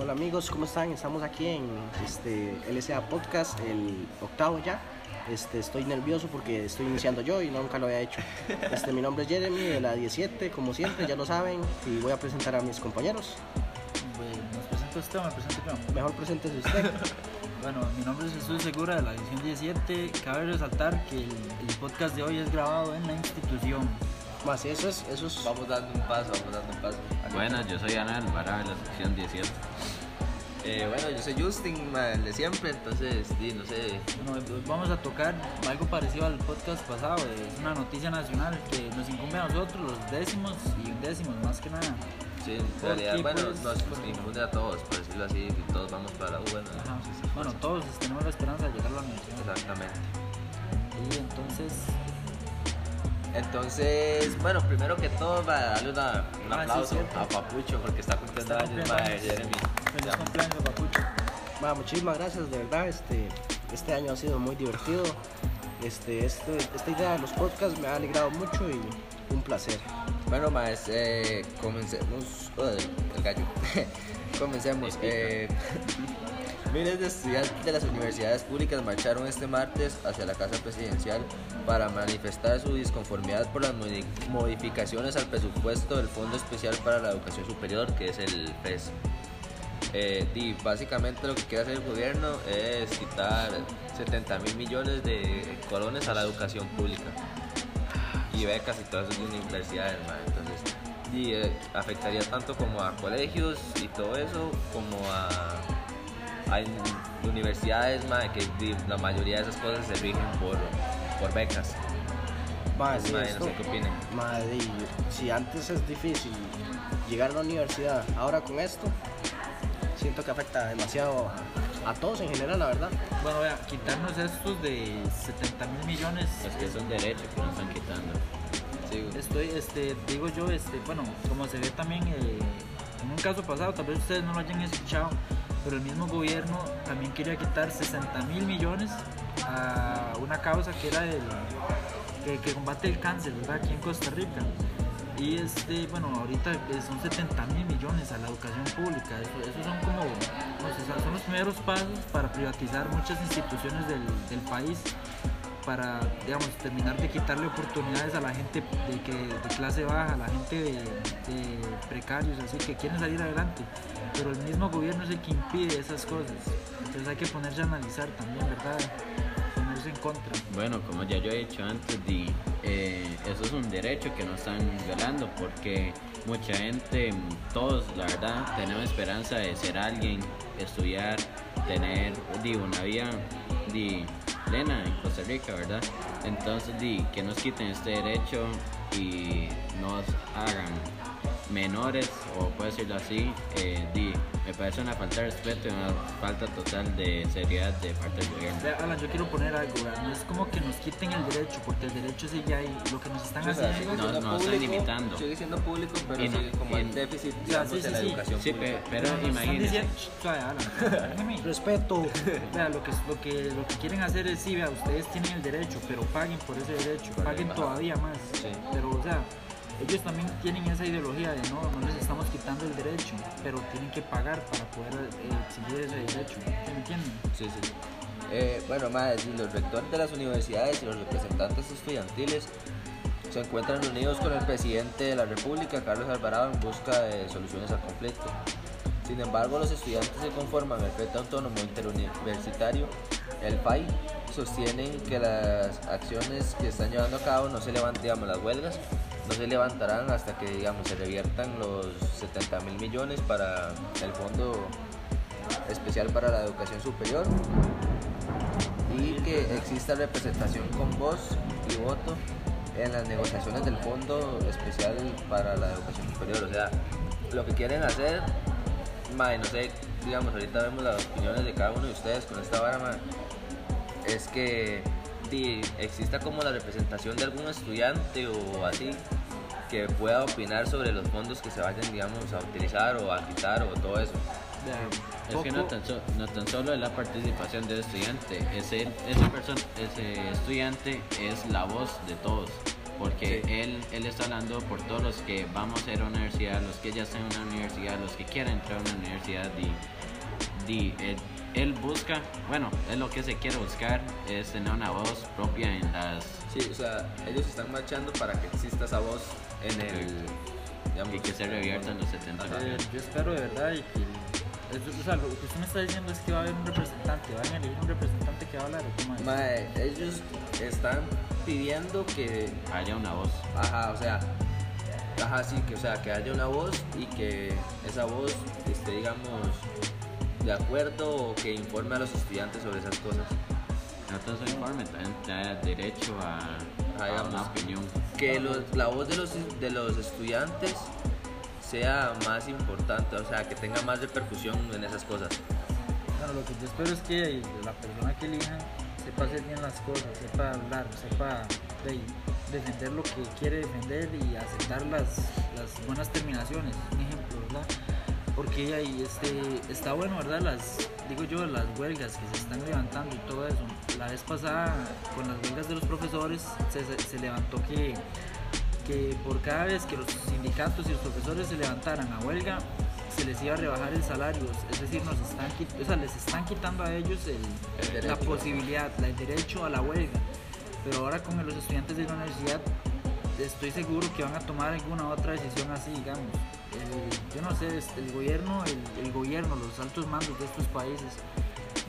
Hola amigos, ¿cómo están? Estamos aquí en este LSA Podcast, el octavo ya. Este, estoy nervioso porque estoy iniciando yo y nunca lo había hecho. Este, mi nombre es Jeremy de la 17, como siempre, ya lo saben, y voy a presentar a mis compañeros. Bueno, ¿Nos presenta usted o me presento yo? Mejor preséntese usted. Bueno, mi nombre es Jesús Segura de la edición 17. Cabe resaltar que el, el podcast de hoy es grabado en la institución. Más, eso es, eso es. Vamos dando un paso, vamos dando un paso. Buenas, yo soy Ana Alvarado de la sección 17. Eh, bueno, yo soy Justin, ma, el de siempre, entonces, sí, no sé. Bueno, hoy vamos a tocar algo parecido al podcast pasado. Es una noticia nacional que nos incumbe a nosotros, los décimos y undécimos, más que nada. Sí, en ¿Por realidad, qué, bueno, pues? nos infunde a todos, por decirlo así, y todos vamos para la U, bueno, Ajá. Bueno, todos tenemos la esperanza de llegar a la universidad. Exactamente. Y entonces, Entonces, bueno, primero que todo, va a darle una, un Ah, sí, aplauso a Papucho porque está cumpliendo Está años, ma, años. Jeremy. feliz cumpleaños, papucho. Va, muchísimas gracias, de verdad. Este, este año ha sido muy divertido. Este, este, esta idea de los podcasts me ha alegrado mucho y un placer. Bueno, más, eh, comencemos. Uy, el gallo. comencemos. Eh, miles de estudiantes de las universidades públicas marcharon este martes hacia la Casa Presidencial para manifestar su disconformidad por las modi- modificaciones al presupuesto del Fondo Especial para la Educación Superior, que es el FES. Eh, y básicamente lo que quiere hacer el gobierno es quitar 70 mil millones de colones a la educación pública y becas y todas esas universidades, ma. entonces y, eh, afectaría tanto como a colegios y todo eso, como a, in- universidades, ma, que di- la mayoría de esas cosas se rigen por, por becas. Pues, sí, ma, esto- no sé qué opinan. Si antes es difícil llegar a la universidad, ahora con esto, siento que afecta demasiado a, a todos en general, la verdad. Bueno, vea, quitarnos estos de 70 mil millones. Es que es un derecho que nos están quitando. Sí, Estoy, este, digo yo, este, bueno, como se ve también eh, en un caso pasado, tal vez ustedes no lo hayan escuchado, pero el mismo gobierno también quería quitar 60 mil millones a una causa que era el que, combate el cáncer, ¿verdad? Aquí en Costa Rica. Y este, bueno, ahorita son 70 mil millones a la educación pública. Eso, esos son como, son los primeros pasos para privatizar muchas instituciones del país para, digamos, terminar de quitarle oportunidades a la gente de, clase baja, a la gente de, de precarios, así que quieren salir adelante. Pero el mismo gobierno es el que impide esas cosas. Entonces hay que ponerse a analizar también, ¿verdad? Ponerse en contra. Bueno, como ya yo he dicho antes, di, eh, eso es un derecho que nos están violando porque mucha gente, todos la verdad, tenemos esperanza de ser alguien, estudiar, tener di, una vida di, plena en Costa Rica, ¿verdad? Entonces, di, que nos quiten este derecho y nos hagan menores, o puedo decirlo así, eh, di, me parece una falta de respeto y una falta total de seriedad de parte del gobierno. Vea, Alan, yo quiero poner algo, ¿verdad? no es como que nos quiten el derecho, porque el derecho sigue ahí. Lo que nos están sigue haciendo... No, no, están limitando. Sigue siendo público, pero En- sigue como en- el déficit digamos, sí, de sí, la sí. educación Sí, pública. pe- pero están imagínense. Respeto. Vea, lo que, lo, que, lo que quieren hacer es, sí, vea, ustedes tienen el derecho, pero paguen por ese derecho, paguen todavía más. Sí. Pero, o sea, ellos también tienen esa ideología de no, no les estamos quitando el derecho, pero tienen que pagar para poder eh, exigir ese derecho. ¿Se entienden? Sí, sí. Eh, bueno, más, los rectores de las universidades y los representantes estudiantiles se encuentran reunidos con el presidente de la República, Carlos Alvarado, en busca de soluciones al conflicto. Sin embargo, los estudiantes que conforman el Frente Autónomo Interuniversitario, el FAI, sostienen que las acciones que están llevando a cabo no se levantan, digamos, las huelgas, no se levantarán hasta que, digamos, se reviertan los 70 mil millones para el Fondo Especial para la Educación Superior y que exista representación con voz y voto en las negociaciones del Fondo Especial para la Educación Superior. O sea, lo que quieren hacer, no sé, digamos, ahorita vemos las opiniones de cada uno de ustedes con esta vara, es que exista como la representación de algún estudiante o así que pueda opinar sobre los fondos que se vayan, digamos, a utilizar o a quitar o todo eso. Es que no tan, so- no tan solo es la participación del estudiante, ese, esa persona, ese estudiante es la voz de todos. porque Sí. él, él está hablando por todos los que vamos a ir a una universidad, los que ya están en una universidad, los que quieren entrar a una universidad y, y él, él busca, bueno, es lo que se quiere buscar, es tener una voz propia en las Sí, o sea, ellos están marchando para que exista esa voz en el. digamos, y que se reviertan los 70 Ajá. Eh, millones. yo espero de verdad y que. eso- o sea, lo que usted me está diciendo es que va a haber un representante, van a elegir un representante que va a hablar. ¿o cómo es? Mae, ellos están pidiendo que Haya una voz. Ajá, o sea, ajá, sí, que, o sea, que haya una voz y que esa voz esté, digamos, de acuerdo o que informe a los estudiantes sobre esas cosas. No tan solo informe, también te da derecho a, Una opinión. Que los- la voz de los, de los estudiantes sea más importante, o sea, que tenga más repercusión en esas cosas. Bueno, lo que yo espero es que la persona que elijan sepa hacer bien las cosas, sepa hablar, sepa de- defender lo que quiere defender y aceptar las, las buenas terminaciones. Porque ahí este, está bueno, ¿verdad? Las, digo yo, las huelgas que se están levantando y todo eso. La vez pasada, con las huelgas de los profesores, se, se- se levantó que, que por cada vez que los sindicatos y los profesores se levantaran a huelga, se les iba a rebajar el salario, es decir, nos están, o sea, les están quitando a ellos el- la posibilidad, el derecho a la huelga. Pero ahora con los estudiantes de la universidad, estoy seguro que van a tomar alguna otra decisión así, digamos. Yo no sé, el gobierno, el, gobierno, los altos mandos de estos países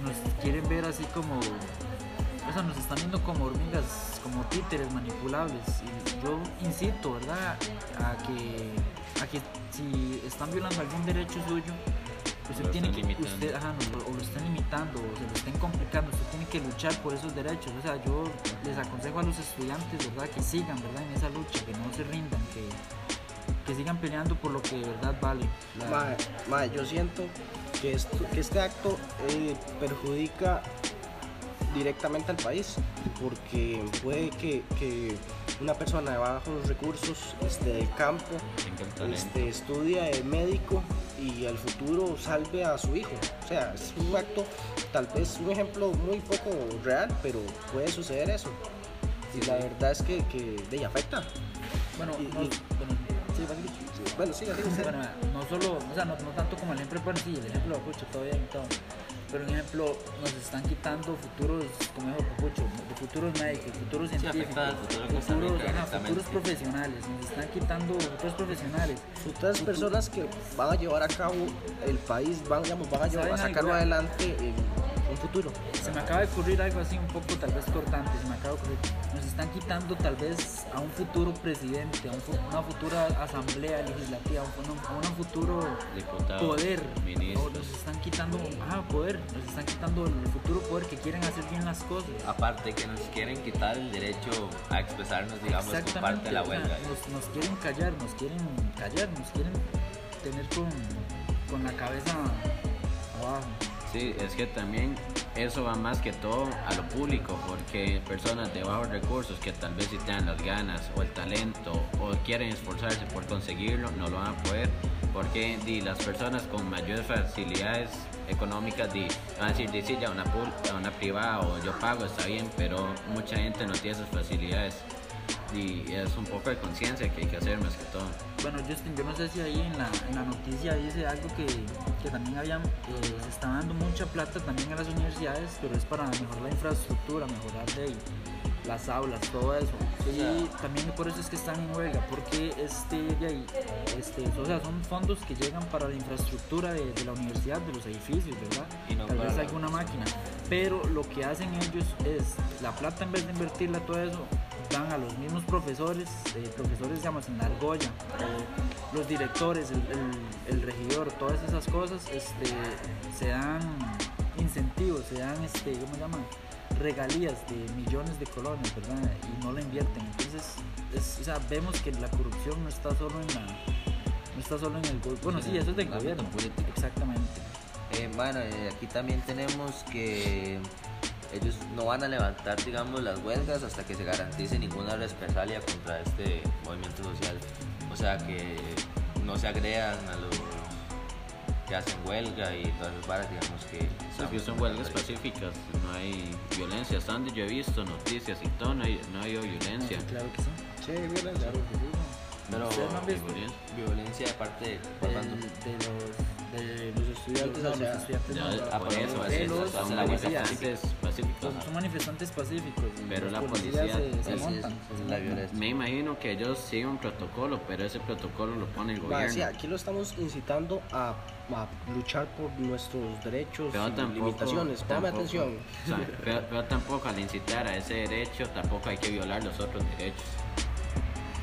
nos quieren ver así como, o sea, nos están viendo como hormigas, como títeres manipulables. Yo incito, ¿verdad?, a que, a que si están violando algún derecho suyo, usted Lo tiene que, limitando. usted, ajá, no, o lo están limitando, o se lo estén complicando, usted tiene que luchar por esos derechos. O sea, yo les aconsejo a los estudiantes, ¿verdad?, que sigan, ¿verdad?, en esa lucha, que no se rindan, que, que sigan peleando por lo que de verdad vale. La- mae, yo siento que, esto- que este acto eh, perjudica directamente al país, porque puede que, que una persona de bajos recursos este, del campo este, estudia de médico y al futuro salve a su hijo. O sea, es un acto, tal vez un ejemplo muy poco real, pero puede suceder eso. Y la verdad es que, que de ella afecta. bueno, y- no- y- bueno, sí, Basilio. Sí, Bueno, sí. Bueno, no solo, o sea, no, no tanto como el ejemplo, bueno, sí, el ejemplo de Papucho, todo bien y todo. Pero un ejemplo, nos están quitando futuros, como dijo Papucho, de futuros médicos, futuros Sí, científicos, al futuro futuros, ajá, futuros profesionales, nos están quitando futuros profesionales. Futuras personas que van a llevar a cabo el país, van, digamos, van a, llevar, a ¿Saben sacarlo adelante un futuro. Se me acaba de ocurrir algo así un poco tal vez cortante, se me acaba de ocurrir. Nos están quitando tal vez a un futuro presidente, a un una futura asamblea legislativa, a un, futuro poder. ministros. O nos están quitando, ah, poder, nos están quitando el futuro poder que quieren hacer bien las cosas. Aparte que nos quieren quitar el derecho a expresarnos, digamos, parte de la huelga. nos, nos quieren callar, nos quieren callar, nos quieren tener con, con la cabeza abajo. Sí, es que también eso va más que todo a lo público, porque personas de bajos recursos que tal vez si tengan las ganas o el talento o quieren esforzarse por conseguirlo, no lo van a poder, porque las personas con mayores facilidades económicas di, van a decir, di, sí, ya una, una privada o yo pago, está bien, pero mucha gente no tiene esas facilidades. Y es un poco de conciencia que hay que hacer más que todo. Bueno, Justin, yo no sé si ahí en la, en la noticia dice algo que, que también habían, eh, se está dando mucha plata también a las universidades, pero es para mejorar la infraestructura, mejorar de las aulas, todo eso. Y también por eso es que están en huelga, porque este, de ahí, este, o sea, son fondos que llegan para la infraestructura de, de la universidad, de los edificios, ¿verdad? Y no Tal vez alguna máquina. Pero lo que hacen ellos es, la plata en vez de invertirla todo eso, dan a los mismos profesores, eh, profesores en la argolla, o los directores, el, el- el regidor, todas esas cosas, este, se dan incentivos, se dan, este, ¿cómo se llaman? regalías de millones de colones, ¿verdad? Y no la invierten. Entonces, es- o sea, vemos que la corrupción no está solo en la, no está solo en el gobierno. Bueno, sí, eso es del gobierno. político. Exactamente. Eh, bueno, eh, aquí también tenemos que ellos no van a levantar, digamos, las huelgas hasta que se garantice ninguna represalia contra este movimiento social. O sea, que no se agredan a los que hacen huelga y todas esas varas, digamos que... Porque son huelgas pacíficas, no hay violencia. Hasta donde yo he visto noticias y todo, no hay, no hay violencia. Sí, claro que sí. Sí, violencia. Claro que sí. Pero ¿Ustedes no violencia. violencia de parte de de los de Los estudiantes no, hacia- los estudiantes Ya, no, ah, por de eso, los- es- son manifestantes pacíficos. Son, son manifestantes pacíficos. Pero la policía- se, se sí, montan. es la violencia. Me imagino que ellos siguen un protocolo, pero ese protocolo lo pone el gobierno. sí, aquí lo estamos incitando a, a luchar por nuestros derechos Pero y tampoco, limitaciones. Póngame atención. o sea, pero, pero tampoco al incitar a ese derecho, tampoco hay que violar los otros derechos.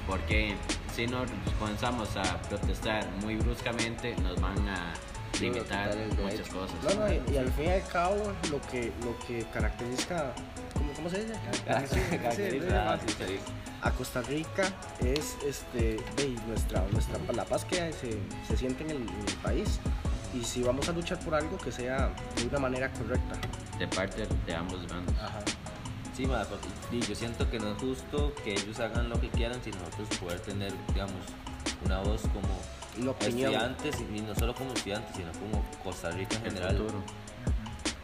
Porque si nos comenzamos a protestar muy bruscamente, nos van a limitar muchas cosas. No, no, y, y al fin y al cabo, lo que, lo que caracteriza, ¿cómo, cómo se dice? A Costa Rica es este, ve, nuestra, nuestra, la paz que se, se siente en el, en el país. Y si vamos a luchar por algo que sea de una manera correcta. De parte de ambos bandos. Ajá. Sí, ma, porque y yo siento que no es justo que ellos hagan lo que quieran sin nosotros poder tener, digamos, una voz como estudiantes y no solo como estudiantes, sino como Costa Rica en El general. futuro.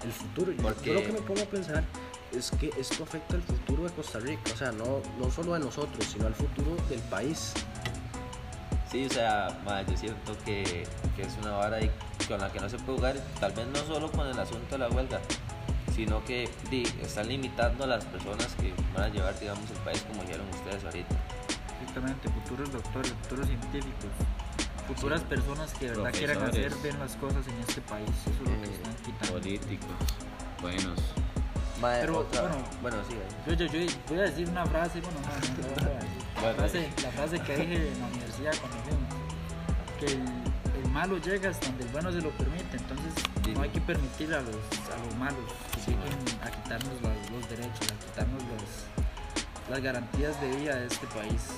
El futuro. Yo- Porque- Yo lo que me pongo a pensar es que esto afecta el futuro de Costa Rica. O sea, no, no solo de nosotros, sino al futuro del país. Sí, o sea, ma, yo siento que, que es una vara ahí con la que no se puede jugar, tal vez no solo con el asunto de la huelga, sino que di, están limitando a las personas que van a llevar, digamos, el país como dijeron ustedes ahorita. Exactamente, futuros doctores, futuros científicos, futuras personas que de verdad quieran hacer bien las cosas en este país. Eso es lo que Eh, están quitando. Políticos, buenos. Ma, Pero, otra- bueno, bueno, sí. Yo, yo, yo voy a decir una frase, bueno, no, no, no, decir. La, Bueno, frase, la frase que dije en la universidad cuando que el, el malo llega hasta donde el bueno se lo permite, entonces Sí. no hay que permitir a los, a los malos que lleguen a quitarnos los, los derechos, a quitarnos los, las garantías de vida de este país.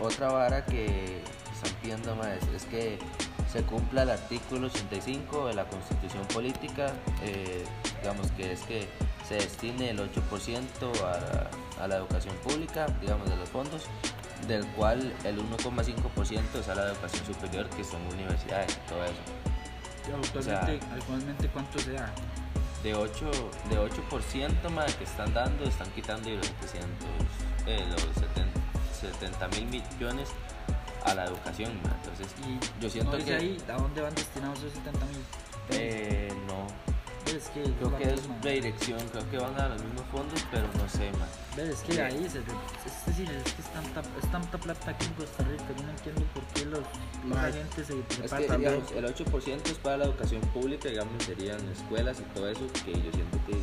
Otra vara que están pidiendo más es que se cumpla el artículo 85 de la Constitución Política, eh, digamos que es que se destine el 8% a, a la educación pública, digamos de los fondos, del cual el 1,5% es a la educación superior, que son universidades y todo eso. Actualmente, actualmente ¿cuánto se da? De 8, de 8% más que están dando, están quitando los 700, eh, los 70 mil millones a la educación. ma. Entonces, Y yo siento no que ahí a dónde van destinados esos 70 mil. eh, no, Es que creo la que es misma. redirección, creo que van a los mismos fondos, pero no sé más. ¿Ves? Es que ahí se, es decir, es que es tanta, es tanta plata aquí en Costa Rica, yo no entiendo por qué los, la gente se, se Es pasa que, digamos, el 8% es para la educación pública, digamos, serían escuelas y todo eso, que yo siento que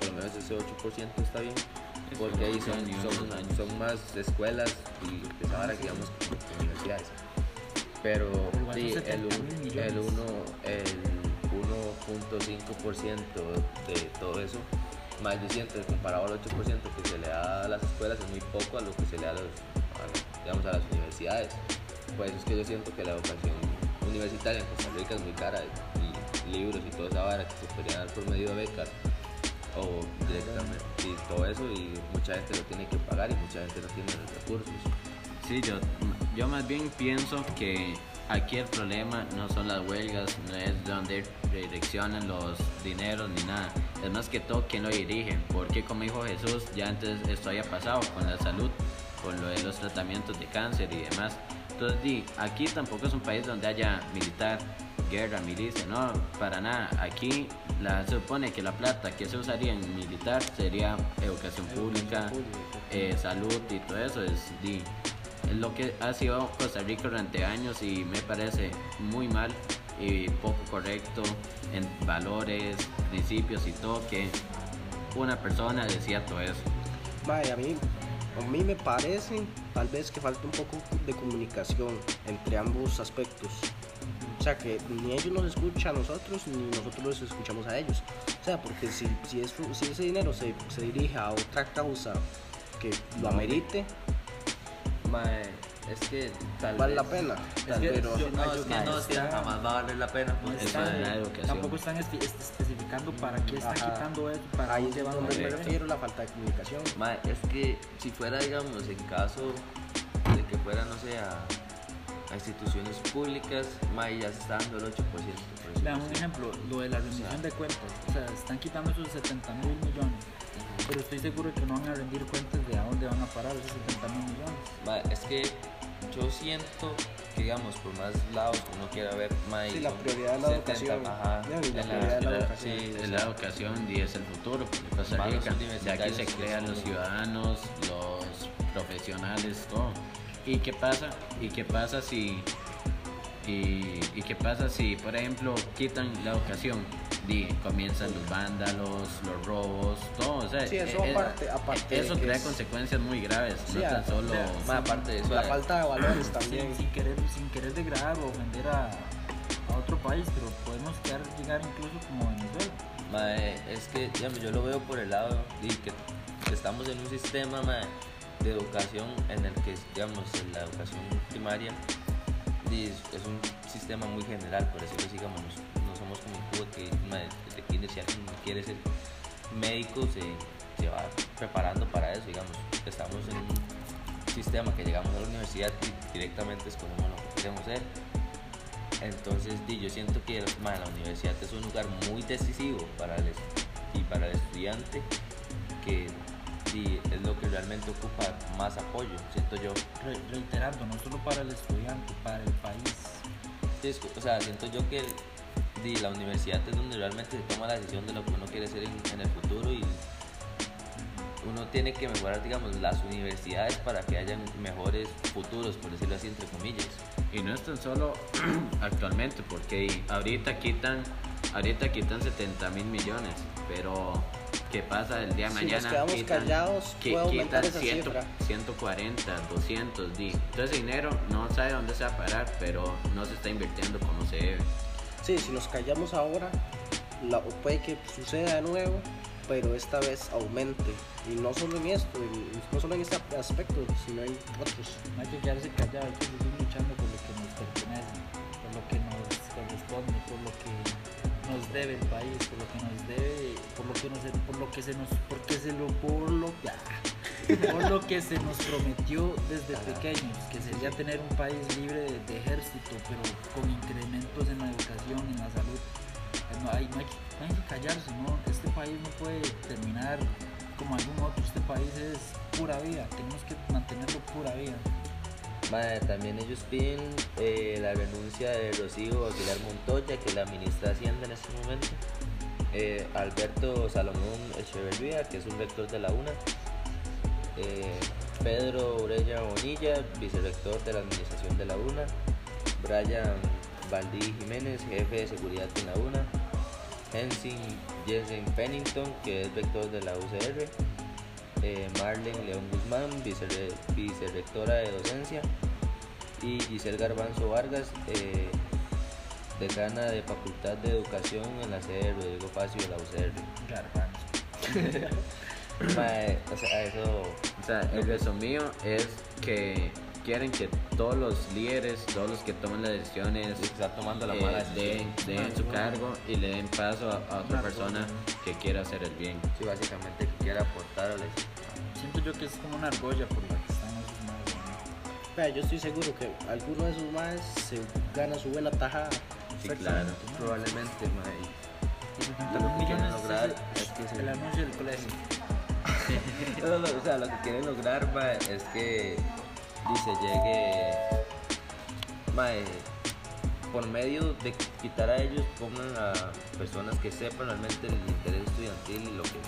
por lo menos ese 8% está bien, porque ahí son, más escuelas y pues ahora, digamos, universidades. Pero Pero sí, el, 70 mil un- millones. el, uno, el 1.5% de todo eso, más yo siento que comparado al 8% que se le da a las escuelas es muy poco a lo que se le da a, digamos, a las universidades. Por eso es que yo siento que la educación universitaria en Costa Rica es muy cara y, libros y toda esa vara que se podría dar por medio de becas o directamente y todo eso y mucha gente lo tiene que pagar y mucha gente no tiene los recursos. Sí, yo, yo más bien pienso que aquí el problema no son las huelgas, no es donde redireccionan los dineros ni nada. Es más que todo quién lo dirige. Porque como dijo Jesús, ya antes esto haya pasado con la salud, con lo de los tratamientos de cáncer y demás. Entonces, aquí tampoco es un país donde haya militar, guerra, milicia, no, para nada. Aquí la, se supone que la plata que se usaría en militar sería educación pública, eh, salud y todo eso. Es, di, es lo que ha sido Costa Rica durante años y me parece muy mal y poco correcto en valores, principios y todo que una persona decía todo eso. Mae, a mí, a mí me parece tal vez que falta un poco de comunicación entre ambos aspectos. O sea, que ni ellos nos escuchan a nosotros, ni nosotros los escuchamos a ellos. O sea, porque si, si, es- si ese dinero se, se dirige a otra causa que lo amerite, Mae, es que tal vale la pena. Tal que vez, yo- no, es que no, es que jamás va a valer la pena. No porque Eso están- es la educación. tampoco están espe- espe- especificando para qué están Ajá. quitando eso, para Ahí dónde van donde a me refiero la falta de comunicación. Mae, es que si fuera, digamos, en caso de que fuera, no sé, a, a instituciones públicas, mae, ya se está dando el 8%. por eso Vean un ejemplo, lo de la rendición de cuentas, o sea, están quitando esos 70 mil millones. Pero estoy seguro que no van a rendir cuentas de a dónde van a parar esos 70 mil millones. Ma, es que yo siento que, digamos, por más lados que uno quiera ver, ma, Sí, la prioridad es la 70, educación. Ajá, Ya, la prioridad es la la- educación. sí, Es la educación y es el futuro de Costa Rica. De aquí se crean los ciudadanos, los profesionales, todo. ¿Y qué pasa? ¿Y qué pasa si y, y qué pasa si, por ejemplo, quitan la educación? Di, comienzan los vándalos, los robos, todo. O sea, Sí, eso eh, eh, aparte- eso crea es- consecuencias muy graves, Sí, no a- tan solo. Ma, aparte de eso, La falta de valores también. Sin, sin querer, sin querer degradar o ofender a, a otro país, pero podemos quedar, llegar incluso como Venezuela. ma, eh, es que, digamos, yo lo veo por el lado de que estamos en un sistema ma, de educación en el que, digamos, en la educación primaria es, un sistema muy general, por decirlo así, digamos, Cuba que ma, desde kinder si alguien quiere ser médico se, se va preparando para eso, digamos, estamos en un sistema que llegamos a la universidad y directamente escogemos lo que queremos ser. Entonces, yo siento que la universidad es un lugar muy decisivo para el, y para el estudiante que di, es lo que realmente ocupa más apoyo, siento yo. Re- reiterando, no solo para el estudiante, para el país. Sí, o sea, siento yo que di, la universidad es donde realmente se toma la decisión de lo que uno quiere ser en, en el futuro y uno tiene que mejorar, digamos, las universidades para que hayan mejores futuros, por decirlo así, entre comillas. Y no es tan solo actualmente, porque ahorita quitan, ahorita quitan 70 mil millones, pero ¿qué pasa el día de Si mañana? nos quedamos quitan, callados, puede aumentar quitan esa cifra. 140, 200, di. Ese dinero no sabe dónde se va a parar, pero no se está invirtiendo como se debe. Sí, si nos callamos ahora, puede que suceda de nuevo, pero esta vez aumente. Y no solo en esto, no solo en este aspecto, sino en otros. No hay que quedarse callado, hay que seguir luchando por lo que nos pertenece, por lo que nos corresponde, por lo que nos debe el país, por lo que nos debe, por lo que, nos, por lo que se nos, porque se lo, por lo, por lo que se nos prometió desde pequeños, que sería tener un país libre de, ejército, pero con incrementos en la educación, en la salud. Eh, No hay, que- callarse, ¿no? Este país no puede terminar como algún otro, este país es pura vida, tenemos que mantenerlo pura vida. También ellos piden eh, la renuncia de Rocío Aguilar Montoya, que la ministra Hacienda en este momento. Eh, Alberto Salomón Echeverría, que es un rector de la UNA. Eh, Pedro Urella Bonilla, vicerrector de la administración de la UNA. Brian Valdí Jiménez, jefe de seguridad en la UNA. Hensing Jensen Pennington, que es rector de la UCR eh, Marlene León Guzmán, vicerre- vicerrectora de docencia, y Giselle Garbanzo Vargas, eh, decana de Facultad de Educación en la sede de Rodrigo Facio de la UCR. Garbanzo. O sea, eso, sea, el resumido es que quieren que todos los líderes, todos los que toman las decisiones, está tomando la eh, mala decisión. den, den su cargo y le den paso a, a otra persona que quiera hacer el bien. Sí, básicamente que quiera aportarles. Siento yo que es como una argolla por la que están esos más. ¿no? Vea, yo estoy seguro que alguno de esos más se gana su buena tajada. Sí, claro. Probablemente, 70 Lo que quieren lograr es, es que se- el anuncio del colegio. O sea, lo que quieren lograr, es que dice llegue mae, por medio de quitar a ellos, pongan a personas que sepan realmente el interés estudiantil y lo que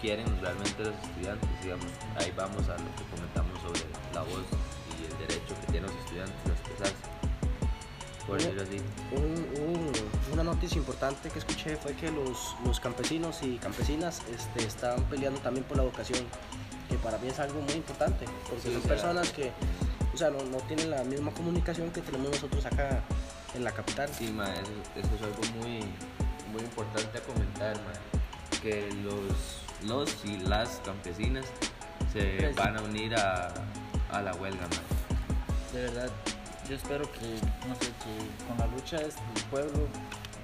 quieren realmente los estudiantes, digamos, ahí vamos a lo que comentamos sobre la voz y el derecho que tienen los estudiantes a expresarse. Por decirlo así. Un- un- una noticia importante que escuché fue que los, los campesinos y campesinas este, estaban peleando también por la educación, que para mí es algo muy importante, porque Sí, son o sea- personas que o sea, no, no tienen la misma comunicación que tenemos nosotros acá en la capital. Sí, ma, eso, eso es algo muy, muy importante a comentar, ma, que los, los y las campesinas se van a unir a, a la huelga, ma. De verdad, yo espero que, no sé, que con la lucha de este pueblo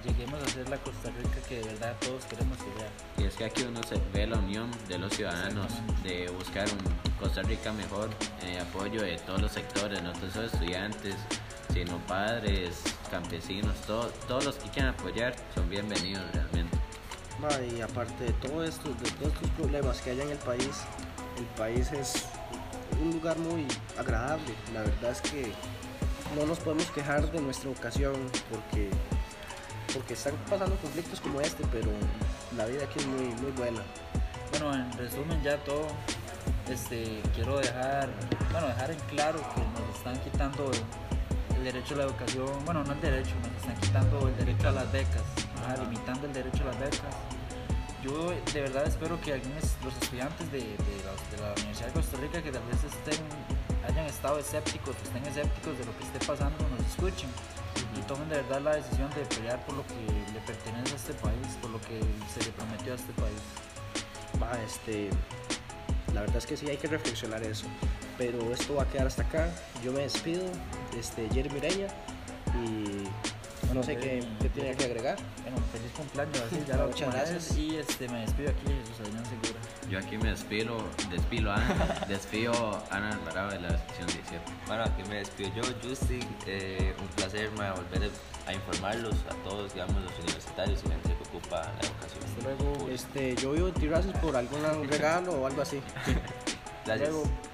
lleguemos a ser la Costa Rica que de verdad todos queremos que sea. Y es que aquí uno se ve la unión de los ciudadanos, de buscar un Costa Rica mejor, eh, apoyo de todos los sectores, no solo estudiantes, sino padres, campesinos, todo- todos los que quieran apoyar son bienvenidos realmente. Y aparte de todo esto, de todos estos problemas que hay en el país, el país es un lugar muy agradable. La verdad es que no nos podemos quejar de nuestra ocasión porque, porque están pasando conflictos como este, pero la vida aquí es muy, muy buena. Bueno, en resumen ya todo, este, quiero dejar, bueno, dejar en claro que nos están quitando el derecho a la educación, bueno, no el derecho, nos están quitando el derecho a las becas, ajá, limitando el derecho a las becas. Yo de verdad espero que algunos los estudiantes de, de la, de la Universidad de Costa Rica que tal vez estén, hayan estado escépticos, estén escépticos de lo que esté pasando, nos escuchen y tomen de verdad la decisión de pelear por lo que le pertenece a este país, por lo que se le prometió a este país. Ma, este, la verdad es que sí hay que reflexionar eso. Pero esto va a quedar hasta acá. Yo me despido, este, Jeremy Mireña, y no sé qué, qué tiene que agregar. Bueno, feliz cumpleaños, así ya la Muchas gracias. Y este, me despido aquí, Jesús Adrián. Yo aquí me despido, despido a Ana, despido a Ana Alvarado de la sección 17. Bueno, aquí me despido yo, Justin. Eh, un placer ma, volver a informarlos a todos, digamos, los universitarios y la gente que ocupa la educación. Hasta luego. Este, yo vivo en por algún regalo o algo así. Gracias. luego.